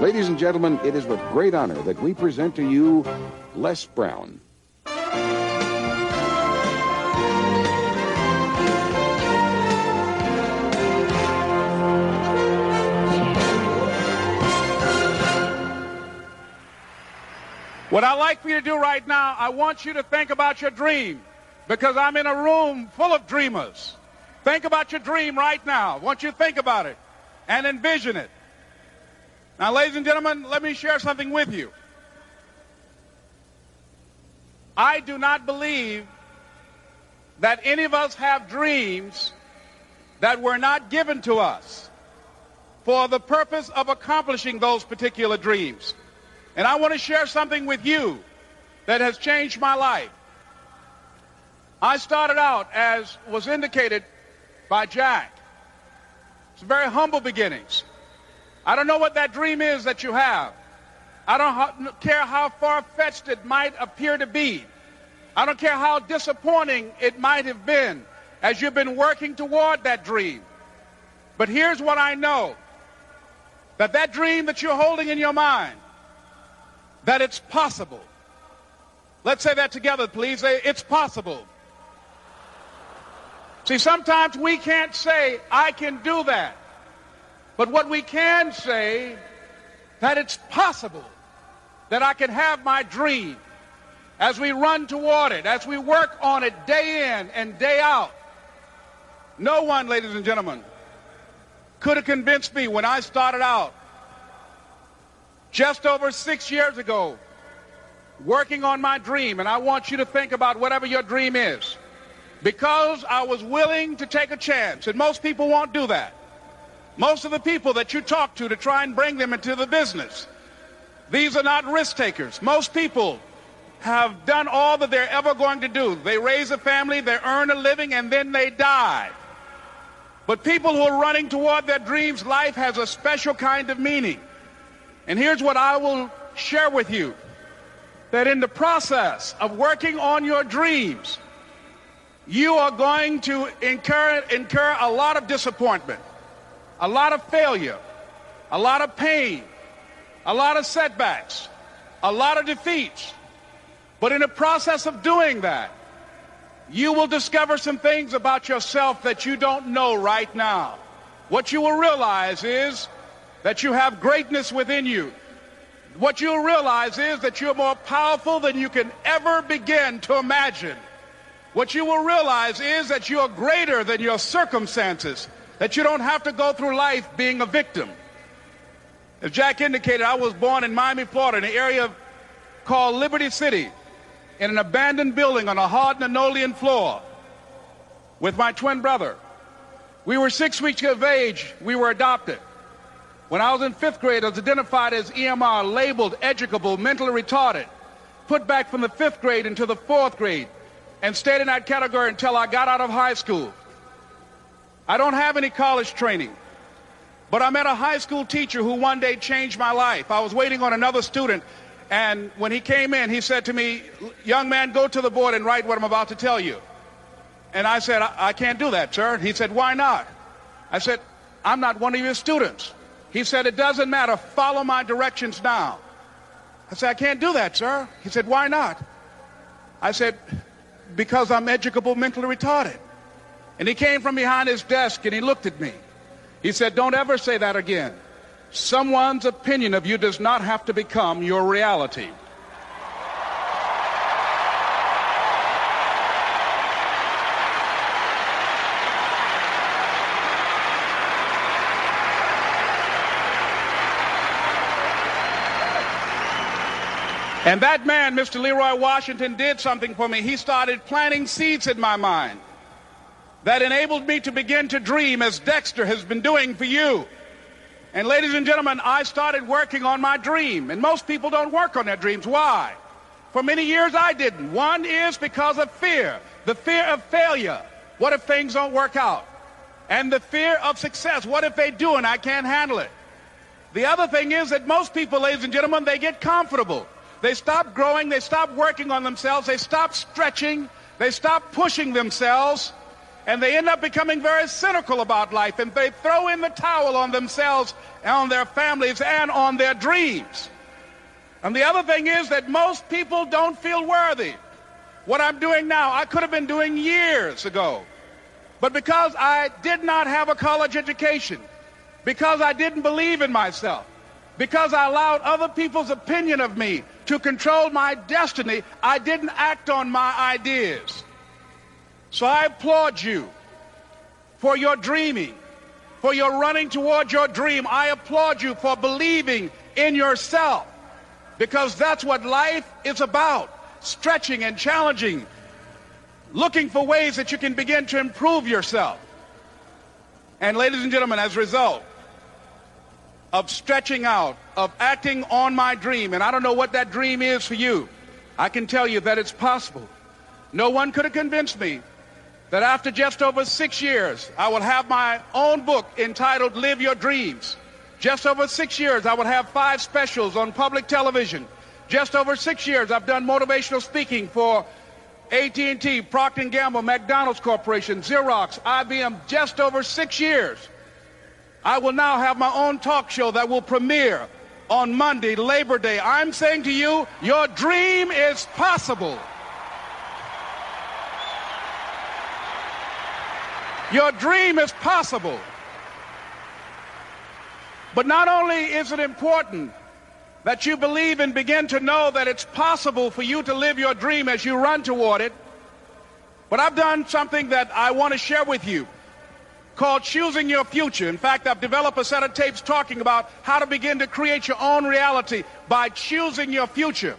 Ladies and gentlemen, it is with great honor that we present to you Les Brown. What I'd like for you to do right now, I want you to think about your dream because I'm in a room full of dreamers. Think about your dream right now. I want you to think about it and envision it. Now, ladies and gentlemen, let me share something with you. I do not believe that any of us have dreams that were not given to us for the purpose of accomplishing those particular dreams. And I want to share something with you that has changed my life. I started out, as was indicated by Jack, it's very humble beginnings. I don't know what that dream is that you have. I don't care how far-fetched it might appear to be. I don't care how disappointing it might have been as you've been working toward that dream. But here's what I know. That that dream that you're holding in your mind that it's possible. Let's say that together, please. It's possible. See, sometimes we can't say, I can do that. But what we can say, that it's possible that I can have my dream as we run toward it, as we work on it day in and day out. No one, ladies and gentlemen, could have convinced me when I started out just over six years ago working on my dream, and I want you to think about whatever your dream is. Because I was willing to take a chance, and most people won't do that. Most of the people that you talk to to try and bring them into the business, these are not risk takers. Most people have done all that they're ever going to do. They raise a family, they earn a living, and then they die. But people who are running toward their dreams, life has a special kind of meaning. And here's what I will share with you. That in the process of working on your dreams, you are going to incur, incur a lot of disappointment, a lot of failure, a lot of pain, a lot of setbacks, a lot of defeats. But in the process of doing that, you will discover some things about yourself that you don't know right now. What you will realize is that you have greatness within you. What you'll realize is that you're more powerful than you can ever begin to imagine. What you will realize is that you're greater than your circumstances, that you don't have to go through life being a victim. As Jack indicated, I was born in Miami, Florida, in an area called Liberty City, in an abandoned building on a hard linoleum floor with my twin brother. We were six weeks of age. We were adopted. When I was in fifth grade, I was identified as EMR, labeled educable, mentally retarded, put back from the fifth grade into the fourth grade, and stayed in that category until I got out of high school. I don't have any college training, but I met a high school teacher who one day changed my life. I was waiting on another student, and when he came in, he said to me, young man, go to the board and write what I'm about to tell you. And I said, I, I can't do that, sir. He said, why not? I said, I'm not one of your students. He said, it doesn't matter. Follow my directions now. I said, I can't do that, sir. He said, why not? I said, because I'm educable mentally retarded. And he came from behind his desk and he looked at me. He said, don't ever say that again. Someone's opinion of you does not have to become your reality. And that man, Mr. Leroy Washington, did something for me. He started planting seeds in my mind that enabled me to begin to dream as Dexter has been doing for you. And ladies and gentlemen, I started working on my dream. And most people don't work on their dreams. Why? For many years I didn't. One is because of fear. The fear of failure. What if things don't work out? And the fear of success. What if they do and I can't handle it? The other thing is that most people, ladies and gentlemen, they get comfortable. They stop growing. They stop working on themselves. They stop stretching. They stop pushing themselves. And they end up becoming very cynical about life and they throw in the towel on themselves and on their families and on their dreams. And the other thing is that most people don't feel worthy. What I'm doing now, I could have been doing years ago. But because I did not have a college education, because I didn't believe in myself, because I allowed other people's opinion of me to control my destiny, I didn't act on my ideas. So I applaud you for your dreaming, for your running toward your dream. I applaud you for believing in yourself because that's what life is about stretching and challenging, looking for ways that you can begin to improve yourself. And ladies and gentlemen, as a result of stretching out, of acting on my dream, and I don't know what that dream is for you, I can tell you that it's possible. No one could have convinced me that after just over six years, I will have my own book entitled Live Your Dreams. Just over six years, I will have five specials on public television. Just over six years, I've done motivational speaking for AT&T, Procter & Gamble, McDonald's Corporation, Xerox, IBM, just over six years. I will now have my own talk show that will premiere on Monday, Labor Day. I'm saying to you, your dream is possible. Your dream is possible. But not only is it important that you believe and begin to know that it's possible for you to live your dream as you run toward it. But I've done something that I want to share with you called Choosing Your Future. In fact, I've developed a set of tapes talking about how to begin to create your own reality by choosing your future.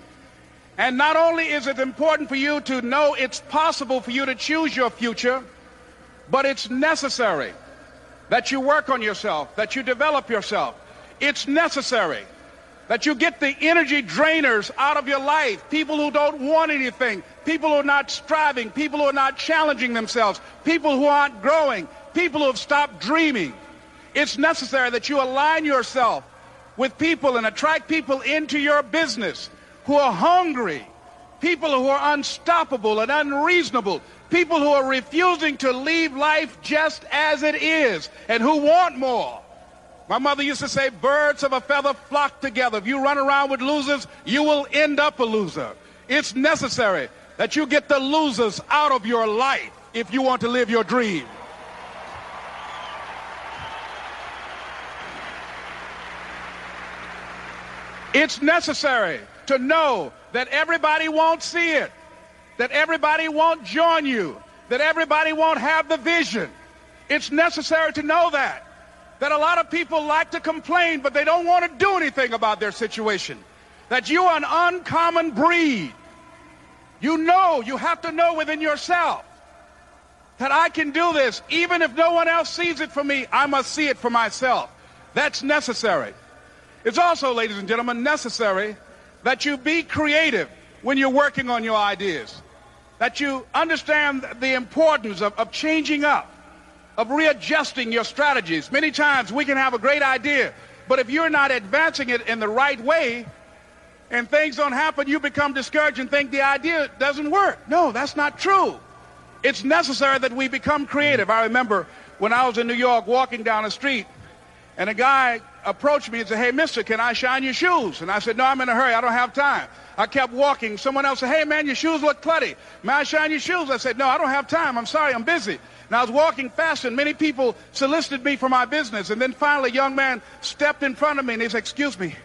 And not only is it important for you to know it's possible for you to choose your future, but it's necessary that you work on yourself, that you develop yourself. It's necessary that you get the energy drainers out of your life. People who don't want anything. People who are not striving. People who are not challenging themselves. People who aren't growing. People who have stopped dreaming. It's necessary that you align yourself with people and attract people into your business who are hungry. People who are unstoppable and unreasonable. People who are refusing to leave life just as it is and who want more. My mother used to say, birds of a feather flock together. If you run around with losers, you will end up a loser. It's necessary that you get the losers out of your life if you want to live your dream. It's necessary to know that everybody won't see it, that everybody won't join you, that everybody won't have the vision. It's necessary to know that that a lot of people like to complain, but they don't want to do anything about their situation. That you are an uncommon breed. You know, you have to know within yourself that I can do this. Even if no one else sees it for me, I must see it for myself. That's necessary. It's also, ladies and gentlemen, necessary that you be creative when you're working on your ideas. That you understand the importance of, of changing up of readjusting your strategies. Many times we can have a great idea, but if you're not advancing it in the right way and things don't happen, you become discouraged and think the idea doesn't work. No, that's not true. It's necessary that we become creative. I remember when I was in New York walking down the street and a guy approached me and said, hey, mister, can I shine your shoes? And I said, no, I'm in a hurry. I don't have time. I kept walking. Someone else said, hey, man, your shoes look clutty. May I shine your shoes? I said, no, I don't have time. I'm sorry. I'm busy. And I was walking fast, and many people solicited me for my business. And then finally, a young man stepped in front of me, and he said, excuse me.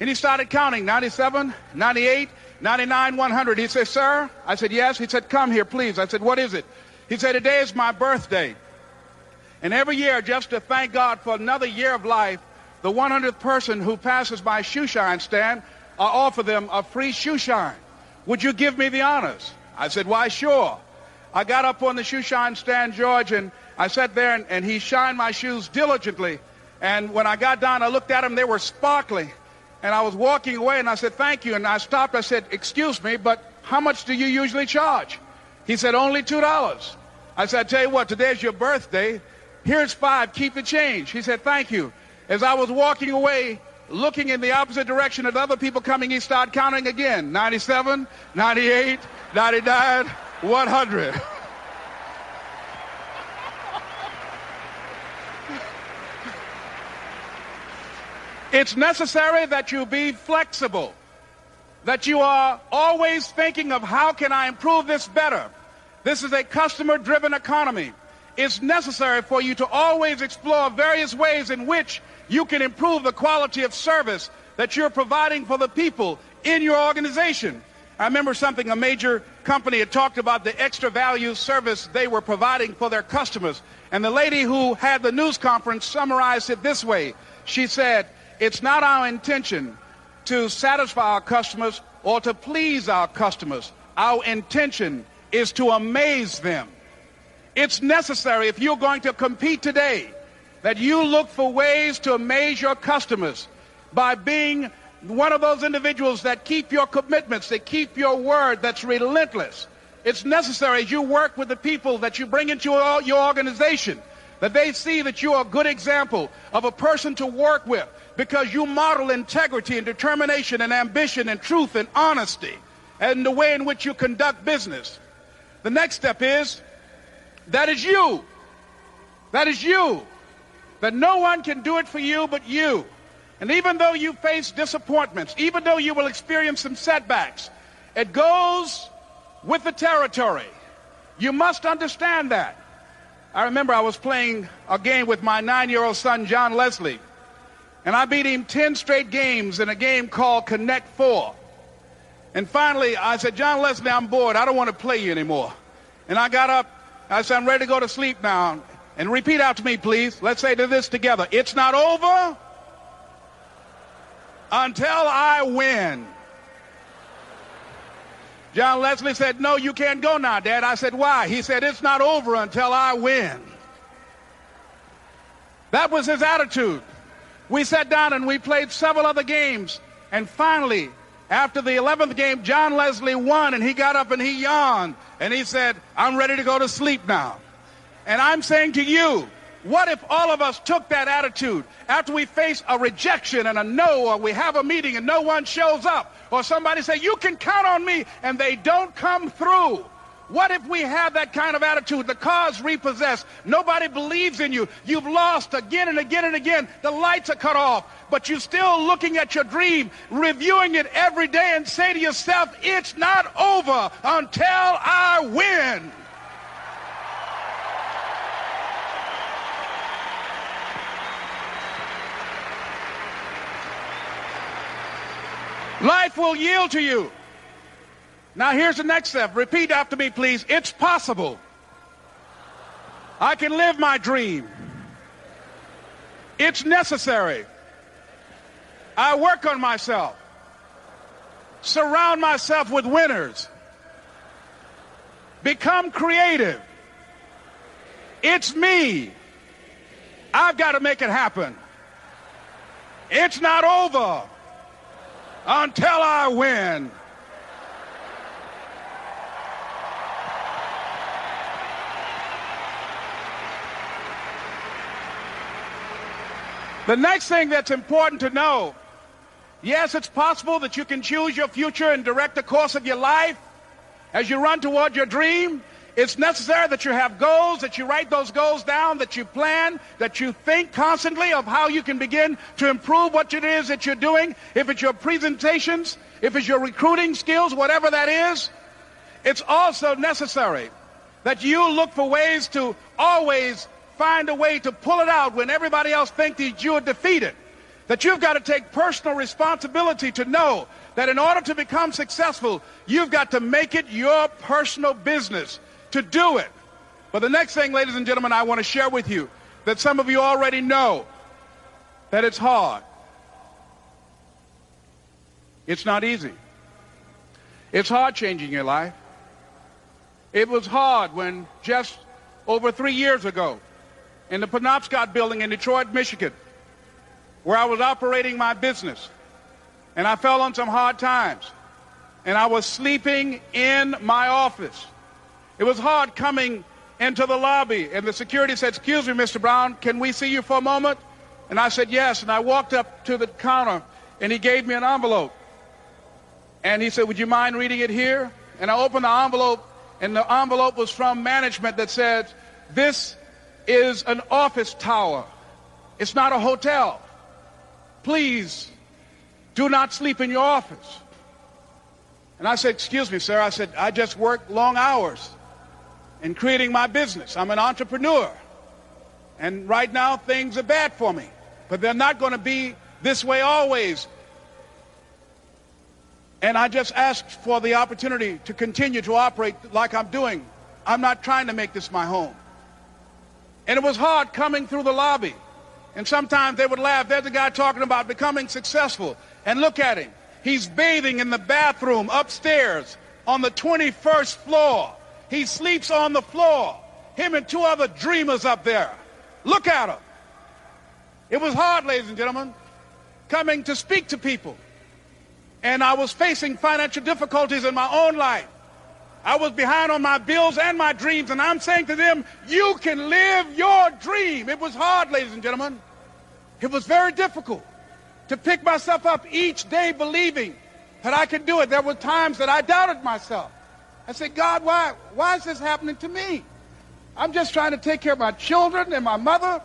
And he started counting 97, 98, 99, 100. He said, sir? I said, yes. He said, come here, please. I said, what is it? He said, today is my birthday. And every year, just to thank God for another year of life, the 100th person who passes my shoe shine stand, I offer them a free shoe shine. Would you give me the honors? I said, why, sure. I got up on the shoe shine stand, George, and I sat there and, and he shined my shoes diligently. And when I got down, I looked at them, they were sparkling. And I was walking away and I said, thank you. And I stopped, I said, excuse me, but how much do you usually charge? He said, only $2. I said, I tell you what, today's your birthday. Here's five, keep the change. He said, thank you. As I was walking away, looking in the opposite direction at other people coming, he started counting again 97, 98, 99, 100. it's necessary that you be flexible, that you are always thinking of how can I improve this better. This is a customer driven economy. It's necessary for you to always explore various ways in which you can improve the quality of service that you're providing for the people in your organization. I remember something a major company had talked about the extra value service they were providing for their customers. And the lady who had the news conference summarized it this way. She said, it's not our intention to satisfy our customers or to please our customers. Our intention is to amaze them. It's necessary if you're going to compete today that you look for ways to amaze your customers by being one of those individuals that keep your commitments, that keep your word, that's relentless. It's necessary as you work with the people that you bring into your organization that they see that you're a good example of a person to work with because you model integrity and determination and ambition and truth and honesty and the way in which you conduct business. The next step is that is you. That is you. That no one can do it for you but you. And even though you face disappointments, even though you will experience some setbacks, it goes with the territory. You must understand that. I remember I was playing a game with my nine-year-old son, John Leslie, and I beat him 10 straight games in a game called Connect Four. And finally, I said, John Leslie, I'm bored. I don't want to play you anymore. And I got up. I said, I'm ready to go to sleep now. And repeat out to me, please. Let's say to this together. It's not over until I win. John Leslie said, no, you can't go now, Dad. I said, why? He said, it's not over until I win. That was his attitude. We sat down and we played several other games. And finally, after the 11th game, John Leslie won and he got up and he yawned and he said, I'm ready to go to sleep now. And I'm saying to you, what if all of us took that attitude after we face a rejection and a no, or we have a meeting and no one shows up, or somebody say, you can count on me, and they don't come through? What if we have that kind of attitude? The car's repossessed. Nobody believes in you. You've lost again and again and again. The lights are cut off. But you're still looking at your dream, reviewing it every day, and say to yourself, it's not over until I win. Life will yield to you. Now here's the next step. Repeat after me, please. It's possible. I can live my dream. It's necessary. I work on myself. Surround myself with winners. Become creative. It's me. I've got to make it happen. It's not over until I win. The next thing that's important to know, yes, it's possible that you can choose your future and direct the course of your life as you run toward your dream. It's necessary that you have goals, that you write those goals down, that you plan, that you think constantly of how you can begin to improve what it is that you're doing. If it's your presentations, if it's your recruiting skills, whatever that is, it's also necessary that you look for ways to always find a way to pull it out when everybody else thinks that you are defeated. That you've got to take personal responsibility to know that in order to become successful, you've got to make it your personal business to do it. But the next thing, ladies and gentlemen, I want to share with you that some of you already know that it's hard. It's not easy. It's hard changing your life. It was hard when just over three years ago in the Penobscot building in Detroit, Michigan, where I was operating my business, and I fell on some hard times, and I was sleeping in my office. It was hard coming into the lobby, and the security said, excuse me, Mr. Brown, can we see you for a moment? And I said, yes. And I walked up to the counter, and he gave me an envelope. And he said, would you mind reading it here? And I opened the envelope, and the envelope was from management that said, this is an office tower. It's not a hotel. please do not sleep in your office. And I said, excuse me, sir. I said, I just work long hours in creating my business. I'm an entrepreneur. And right now, things are bad for me. But they're not going to be this way always. And I just asked for the opportunity to continue to operate like I'm doing. I'm not trying to make this my home. And it was hard coming through the lobby. And sometimes they would laugh. There's a guy talking about becoming successful. And look at him. He's bathing in the bathroom upstairs on the 21st floor. He sleeps on the floor. Him and two other dreamers up there. Look at him. It was hard, ladies and gentlemen, coming to speak to people. And I was facing financial difficulties in my own life. I was behind on my bills and my dreams, and I'm saying to them, you can live your dream. It was hard, ladies and gentlemen. It was very difficult to pick myself up each day believing that I could do it. There were times that I doubted myself. I said, God, why, why is this happening to me? I'm just trying to take care of my children and my mother.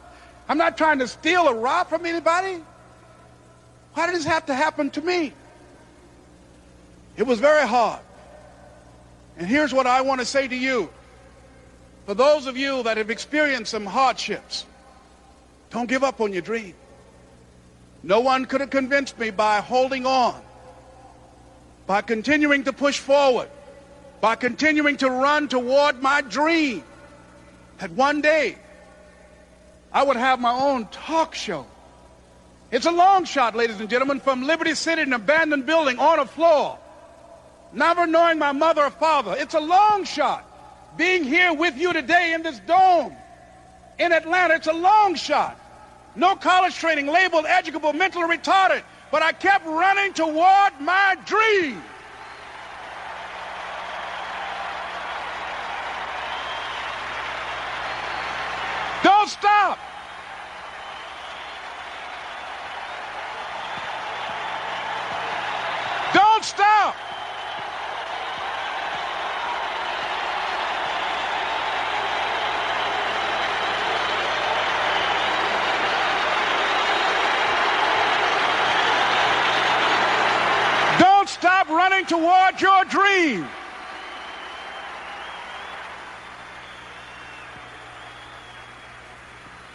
I'm not trying to steal or rob from anybody. Why did this have to happen to me? It was very hard. And here's what I want to say to you. For those of you that have experienced some hardships, don't give up on your dream. No one could have convinced me by holding on, by continuing to push forward, by continuing to run toward my dream, that one day I would have my own talk show. It's a long shot, ladies and gentlemen, from Liberty City, an abandoned building on a floor, never knowing my mother or father. It's a long shot. Being here with you today in this dome in Atlanta, it's a long shot. No college training, labeled educable, mentally retarded, but I kept running toward my dream. Don't stop. Don't stop. Don't running toward your dream.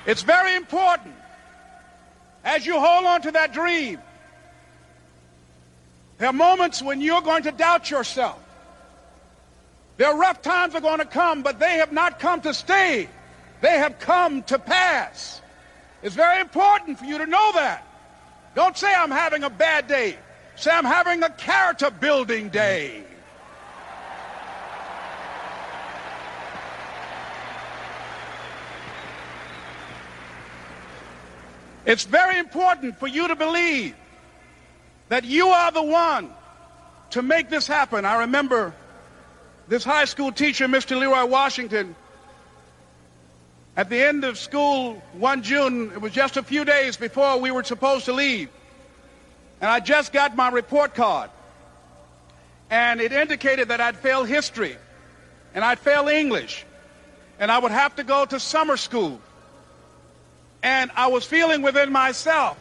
It's very important as you hold on to that dream. There are moments when you're going to doubt yourself. There are rough times are going to come, but they have not come to stay. They have come to pass. It's very important for you to know that. Don't say I'm having a bad day. Say I'm having a character building day. It's very important for you to believe that you are the one to make this happen. I remember this high school teacher, Mr. Leroy Washington, at the end of school one June, it was just a few days before we were supposed to leave, and I just got my report card, and it indicated that I'd fail history, and I'd fail English, and I would have to go to summer school. And I was feeling within myself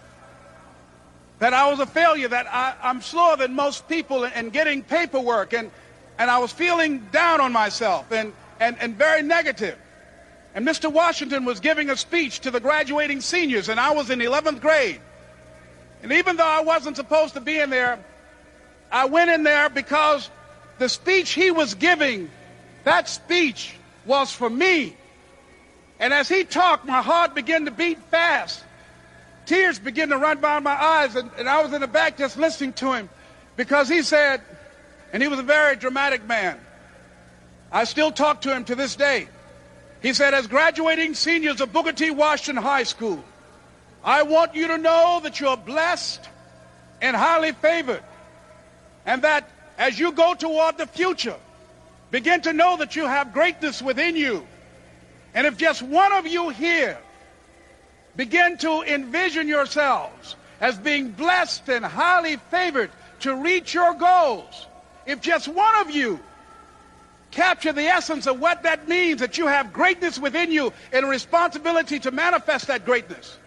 that I was a failure, that I, am slower than most people in, in, getting paperwork. And, and I was feeling down on myself and, and, and very negative. And Mr. Washington was giving a speech to the graduating seniors, and I was in 11th grade. And even though I wasn't supposed to be in there, I went in there because the speech he was giving, that speech was for me. And as he talked, my heart began to beat fast. Tears began to run down my eyes, and, and I was in the back just listening to him because he said, and he was a very dramatic man. I still talk to him to this day. He said, as graduating seniors of Booker T. Washington High School, I want you to know that you're blessed and highly favored, and that as you go toward the future, begin to know that you have greatness within you. And if just one of you here begin to envision yourselves as being blessed and highly favored to reach your goals, if just one of you capture the essence of what that means, that you have greatness within you and a responsibility to manifest that greatness,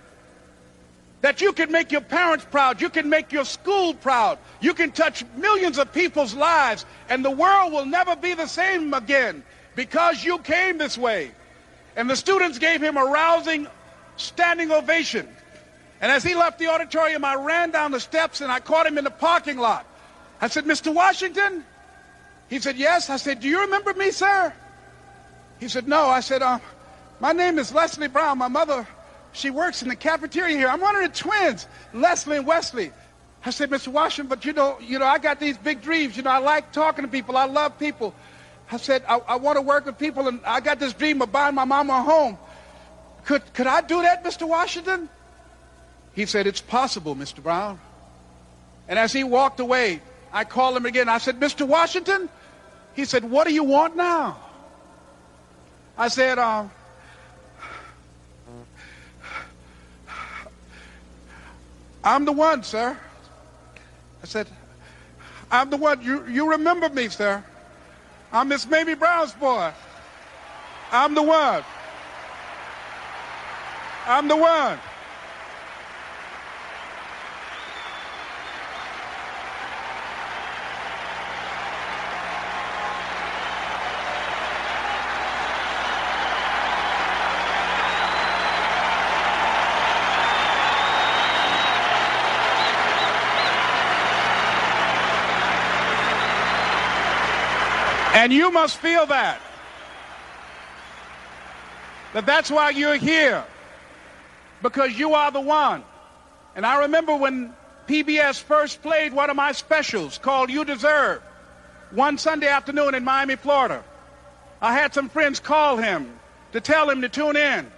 That you can make your parents proud. You can make your school proud. You can touch millions of people's lives. And the world will never be the same again because you came this way. And the students gave him a rousing standing ovation. And as he left the auditorium, I ran down the steps and I caught him in the parking lot. I said, Mr. Washington? He said, yes. I said, do you remember me, sir? He said, no. I said, uh, my name is Leslie Brown. My mother she works in the cafeteria here. I'm one of the twins, Leslie and Wesley. I said, Mr. Washington, but you know, you know, I got these big dreams. You know, I like talking to people. I love people. I said, I, I want to work with people, and I got this dream of buying my mama a home. Could, could I do that, Mr. Washington? He said, it's possible, Mr. Brown. And as he walked away, I called him again. I said, Mr. Washington? He said, what do you want now? I said, um, I'm the one, sir. I said, I'm the one. You, you remember me, sir. I'm Miss Mamie Brown's boy. I'm the one. I'm the one. And you must feel that. That that's why you're here. Because you are the one. And I remember when PBS first played one of my specials called You Deserve one Sunday afternoon in Miami, Florida. I had some friends call him to tell him to tune in.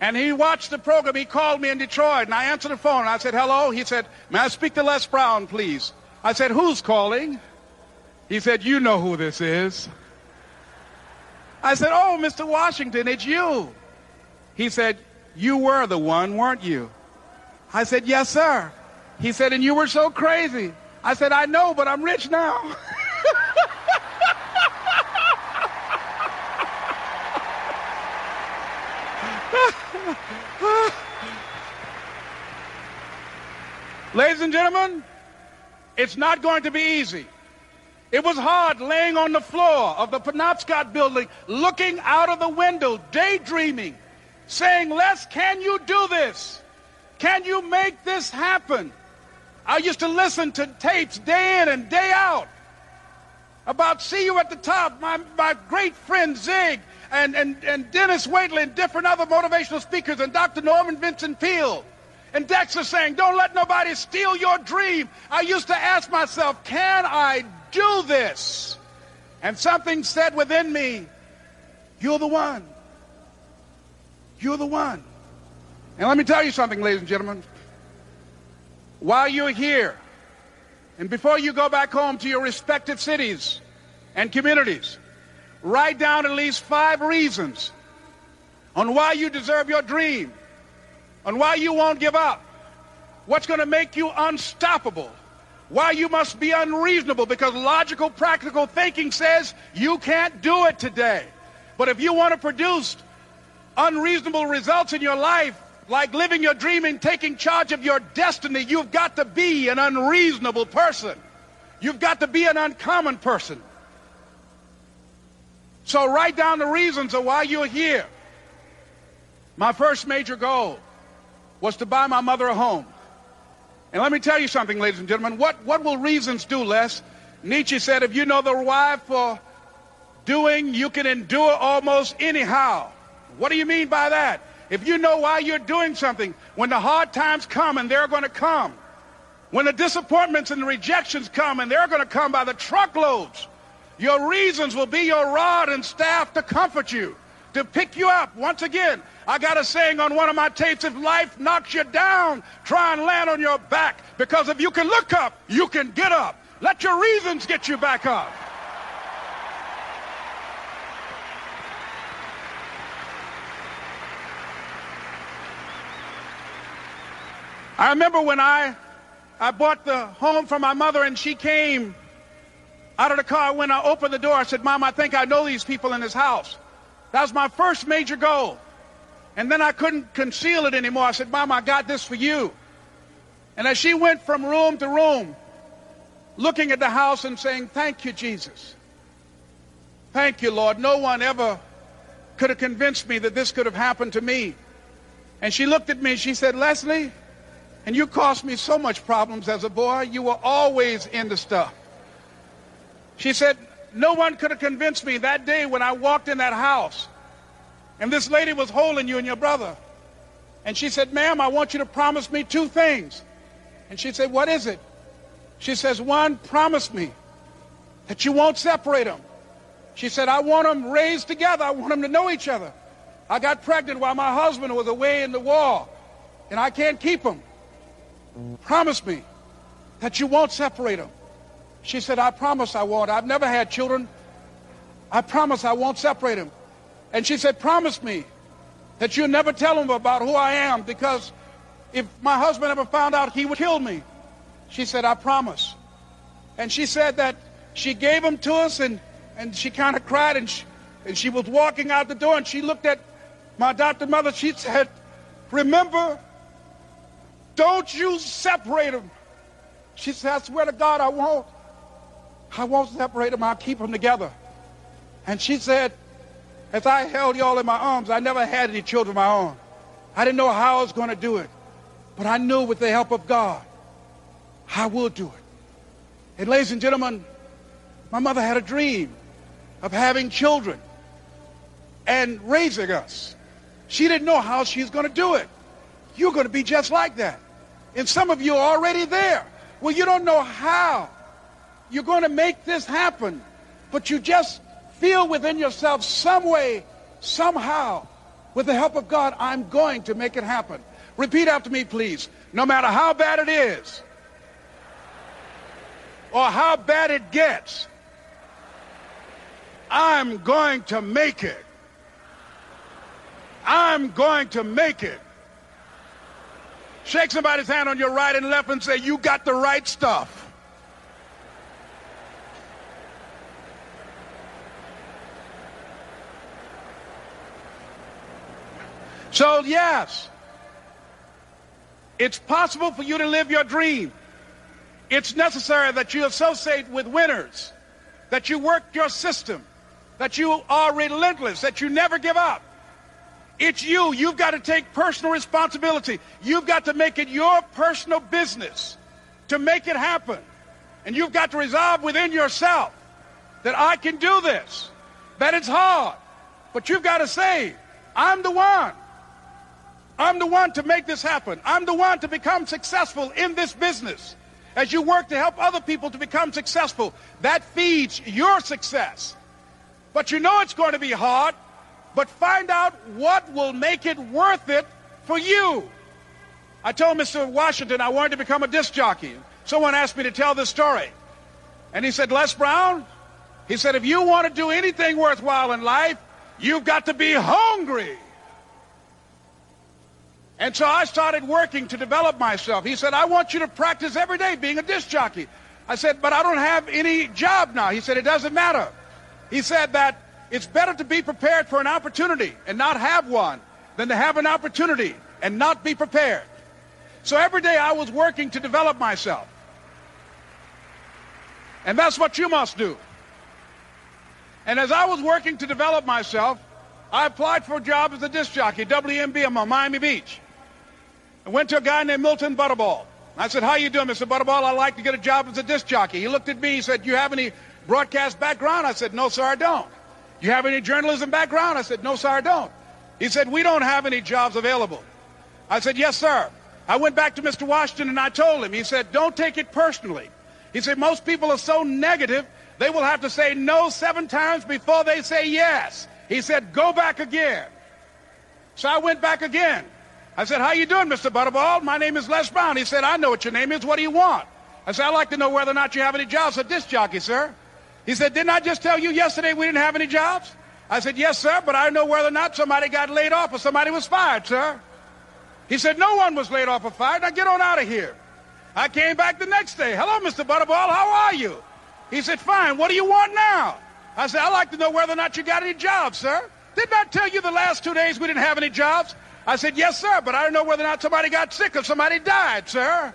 And he watched the program. He called me in Detroit, and I answered the phone. I said, hello. He said, may I speak to Les Brown, please? I said, who's calling? He said, You know who this is. I said, Oh, Mr. Washington, it's you. He said, You were the one, weren't you? I said, Yes, sir. He said, And you were so crazy. I said, I know, but I'm rich now. Ladies and gentlemen, it's not going to be easy. It was hard laying on the floor of the Penobscot building, looking out of the window, daydreaming, saying, Les, can you do this? Can you make this happen? I used to listen to tapes day in and day out about See You at the Top, my, my great friend Zig and, and, and Dennis Waitley and different other motivational speakers and Dr. Norman Vincent Peale. And Dexter saying, don't let nobody steal your dream. I used to ask myself, can I do this. And something said within me, You're the one. You're the one. And let me tell you something, ladies and gentlemen. While you're here, and before you go back home to your respective cities and communities, write down at least five reasons on why you deserve your dream, on why you won't give up, what's going to make you unstoppable why you must be unreasonable because logical, practical thinking says you can't do it today. But if you want to produce unreasonable results in your life, like living your dream and taking charge of your destiny, you've got to be an unreasonable person. You've got to be an uncommon person. So write down the reasons of why you're here. My first major goal was to buy my mother a home. And let me tell you something, ladies and gentlemen. What, what will reasons do, Les? Nietzsche said, if you know the why for doing, you can endure almost anyhow. What do you mean by that? If you know why you're doing something, when the hard times come, and they're going to come, when the disappointments and the rejections come, and they're going to come by the truckloads, your reasons will be your rod and staff to comfort you, to pick you up. Once again, I got a saying on one of my tapes, if life knocks you down, try and land on your back. Because if you can look up, you can get up. Let your reasons get you back up. I remember when I, I bought the home for my mother and she came out of the car. When I opened the door, I said, Mom, I think I know these people in this house. That was my first major goal And then I couldn't conceal it anymore. I said, Mom, I got this for you. And as she went from room to room, looking at the house and saying, Thank you, Jesus. Thank you, Lord. No one ever could have convinced me that this could have happened to me. And she looked at me and she said, Leslie, and you caused me so much problems as a boy. You were always into stuff. She said, no one could have convinced me that day when I walked in that house and this lady was holding you and your brother. And she said, ma'am, I want you to promise me two things. And she said, what is it? She says, one, promise me that you won't separate them. She said, I want them raised together. I want them to know each other. I got pregnant while my husband was away in the war, and I can't keep them. Promise me that you won't separate them. She said, I promise I won't. I've never had children. I promise I won't separate them. And she said, promise me that you'll never tell them about who I am because if my husband ever found out, he would kill me. She said, I promise. And she said that she gave them to us and, and she kind of cried and she, and she was walking out the door and she looked at my adopted mother. She said, remember, don't you separate them. She said, I swear to God, I won't. I won't separate them. I'll keep them together. And she said, as I held y'all in my arms, I never had any children of my own. I didn't know how I was going to do it. But I knew with the help of God, I will do it. And ladies and gentlemen, my mother had a dream of having children and raising us. She didn't know how she was going to do it. You're going to be just like that. And some of you are already there. Well, you don't know how you're going to make this happen, but you just feel within yourself some way, somehow, with the help of God, I'm going to make it happen. Repeat after me, please. No matter how bad it is, or how bad it gets, I'm going to make it. I'm going to make it. Shake somebody's hand on your right and left and say, You got the right stuff. So, yes, it's possible for you to live your dream. It's necessary that you associate with winners, that you work your system, that you are relentless, that you never give up. It's you. You've got to take personal responsibility. You've got to make it your personal business to make it happen. And you've got to resolve within yourself that I can do this, that it's hard. But you've got to say, I'm the one. I'm the one to make this happen. I'm the one to become successful in this business. As you work to help other people to become successful, that feeds your success. But you know it's going to be hard but find out what will make it worth it for you. I told Mr. Washington I wanted to become a disc jockey. Someone asked me to tell this story. And he said, Les Brown, he said, if you want to do anything worthwhile in life, you've got to be hungry. And so I started working to develop myself. He said, I want you to practice every day being a disc jockey. I said, but I don't have any job now. He said, it doesn't matter. He said that it's better to be prepared for an opportunity and not have one than to have an opportunity and not be prepared. So every day I was working to develop myself. And that's what you must do. And as I was working to develop myself, I applied for a job as a disc jockey, WMBM on Miami Beach. I went to a guy named Milton Butterball. I said, how you doing, Mr. Butterball? I'd like to get a job as a disc jockey. He looked at me. He said, you have any broadcast background? I said, no, sir, I don't. You have any journalism background? I said, no, sir, I don't. He said, we don't have any jobs available. I said, yes, sir. I went back to Mr. Washington and I told him. He said, don't take it personally. He said, most people are so negative, they will have to say no seven times before they say yes. He said, go back again. So I went back again. I said, how you doing, Mr. Butterball? My name is Les Brown. He said, I know what your name is. What do you want? I said, I'd like to know whether or not you have any jobs. A disc jockey, sir. He said, didn't I just tell you yesterday we didn't have any jobs? I said, yes, sir, but I know whether or not somebody got laid off or somebody was fired, sir. He said, no one was laid off or fired. Now get on out of here. I came back the next day. Hello, Mr. Butterball. How are you? He said, fine. What do you want now? I said, I'd like to know whether or not you got any jobs, sir. Didn't I tell you the last two days we didn't have any jobs? I said, yes, sir, but I don't know whether or not somebody got sick or somebody died, sir.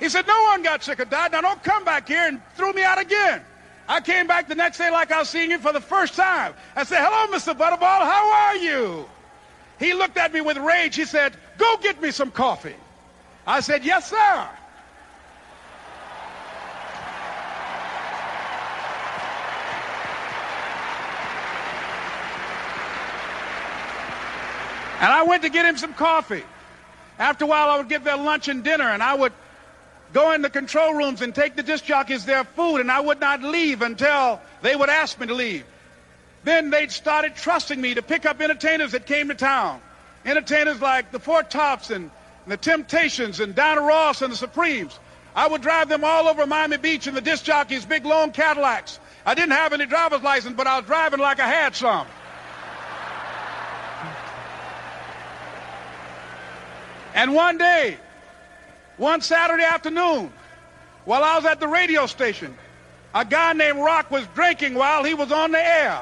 He said, no one got sick or died. Now don't come back here and throw me out again. I came back the next day like I was seeing you for the first time. I said, hello, Mr. Butterball, how are you? He looked at me with rage. He said, go get me some coffee. I said, yes, sir. And I went to get him some coffee. After a while, I would get their lunch and dinner, and I would go in the control rooms and take the disc jockeys their food, and I would not leave until they would ask me to leave. Then they'd started trusting me to pick up entertainers that came to town. Entertainers like the Four Tops and, and the Temptations and Diana Ross and the Supremes. I would drive them all over Miami Beach in the disc jockeys' big long Cadillacs. I didn't have any driver's license, but I was driving like I had some. And one day, one Saturday afternoon, while I was at the radio station, a guy named Rock was drinking while he was on the air.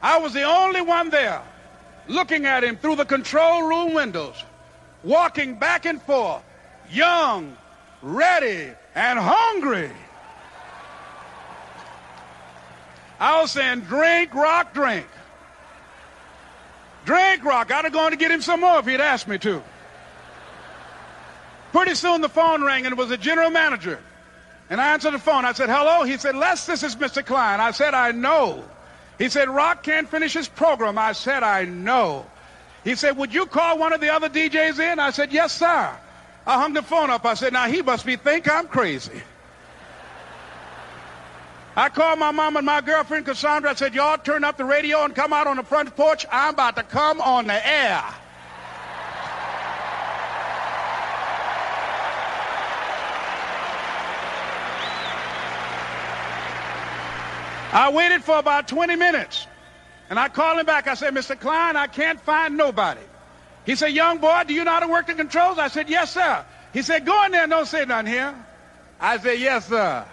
I was the only one there looking at him through the control room windows, walking back and forth, young, ready, and hungry. I was saying, drink, rock, drink. Drink, rock. I'd have gone to get him some more if he'd asked me to. Pretty soon the phone rang and it was the general manager. And I answered the phone. I said, hello. He said, Les, this is Mr. Klein. I said, I know. He said, Rock can't finish his program. I said, I know. He said, would you call one of the other DJs in? I said, yes, sir. I hung the phone up. I said, now he must be think I'm crazy. I called my mom and my girlfriend Cassandra. I said, y'all turn up the radio and come out on the front porch. I'm about to come on the air. I waited for about 20 minutes. And I called him back. I said, Mr. Klein, I can't find nobody. He said, young boy, do you know how to work the controls? I said, yes, sir. He said, go in there and don't say nothing here. I said, yes, sir.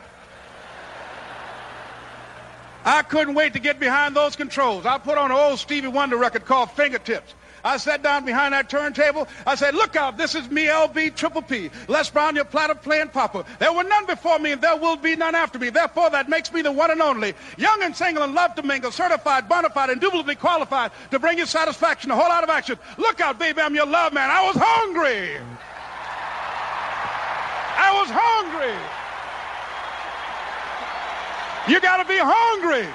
I couldn't wait to get behind those controls. I put on an old Stevie Wonder record called Fingertips. I sat down behind that turntable. I said, look out, this is me, LB Triple P. Les Brown, your platter playing papa. There were none before me and there will be none after me. Therefore, that makes me the one and only. Young and single and love to mingle, certified, bona fide, indubitably qualified to bring you satisfaction, a whole lot of action. Look out, baby, I'm your love man. I was hungry. I was hungry. You got to be hungry.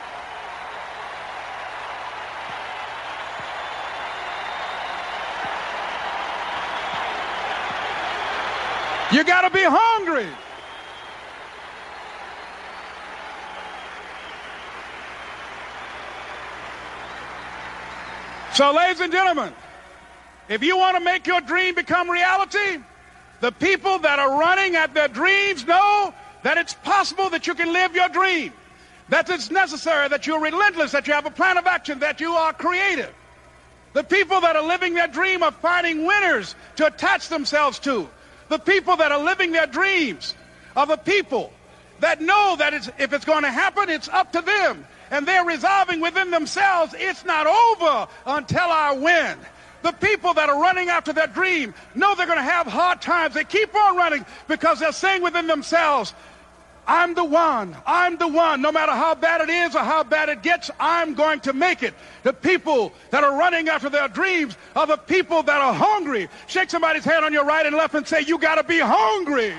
You got to be hungry. So, ladies and gentlemen, if you want to make your dream become reality, the people that are running at their dreams know that it's possible that you can live your dream, that it's necessary, that you're relentless, that you have a plan of action, that you are creative. The people that are living their dream are finding winners to attach themselves to. The people that are living their dreams are the people that know that it's, if it's going to happen, it's up to them. And they're resolving within themselves, it's not over until I win. The people that are running after their dream know they're going to have hard times. They keep on running because they're saying within themselves, I'm the one. I'm the one. No matter how bad it is or how bad it gets, I'm going to make it. The people that are running after their dreams are the people that are hungry. Shake somebody's hand on your right and left and say, you got to be hungry.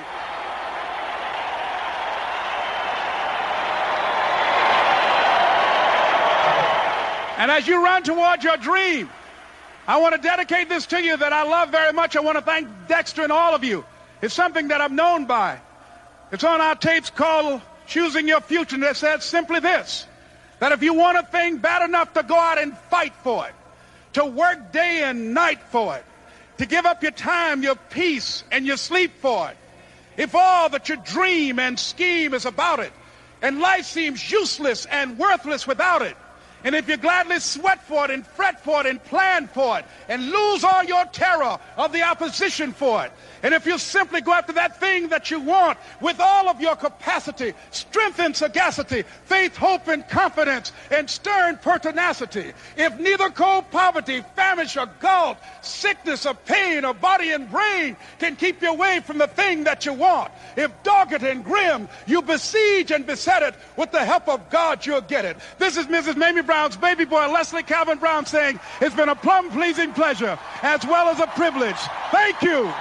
And as you run towards your dream, I want to dedicate this to you that I love very much. I want to thank Dexter and all of you. It's something that I'm known by. It's on our tapes called Choosing Your Future, and it says simply this, that if you want a thing bad enough to go out and fight for it, to work day and night for it, to give up your time, your peace, and your sleep for it, if all that you dream and scheme is about it, and life seems useless and worthless without it, And if you gladly sweat for it and fret for it and plan for it and lose all your terror of the opposition for it, and if you simply go after that thing that you want with all of your capacity, strength and sagacity, faith, hope, and confidence, and stern pertinacity, if neither cold poverty, famish, or gulf, sickness, or pain, or body and brain can keep you away from the thing that you want, if dogged and grim, you besiege and beset it with the help of God, you'll get it. This is Mrs. Mamie Brown's baby boy, Leslie Calvin Brown, saying, It's been a plum pleasing pleasure as well as a privilege. Thank you.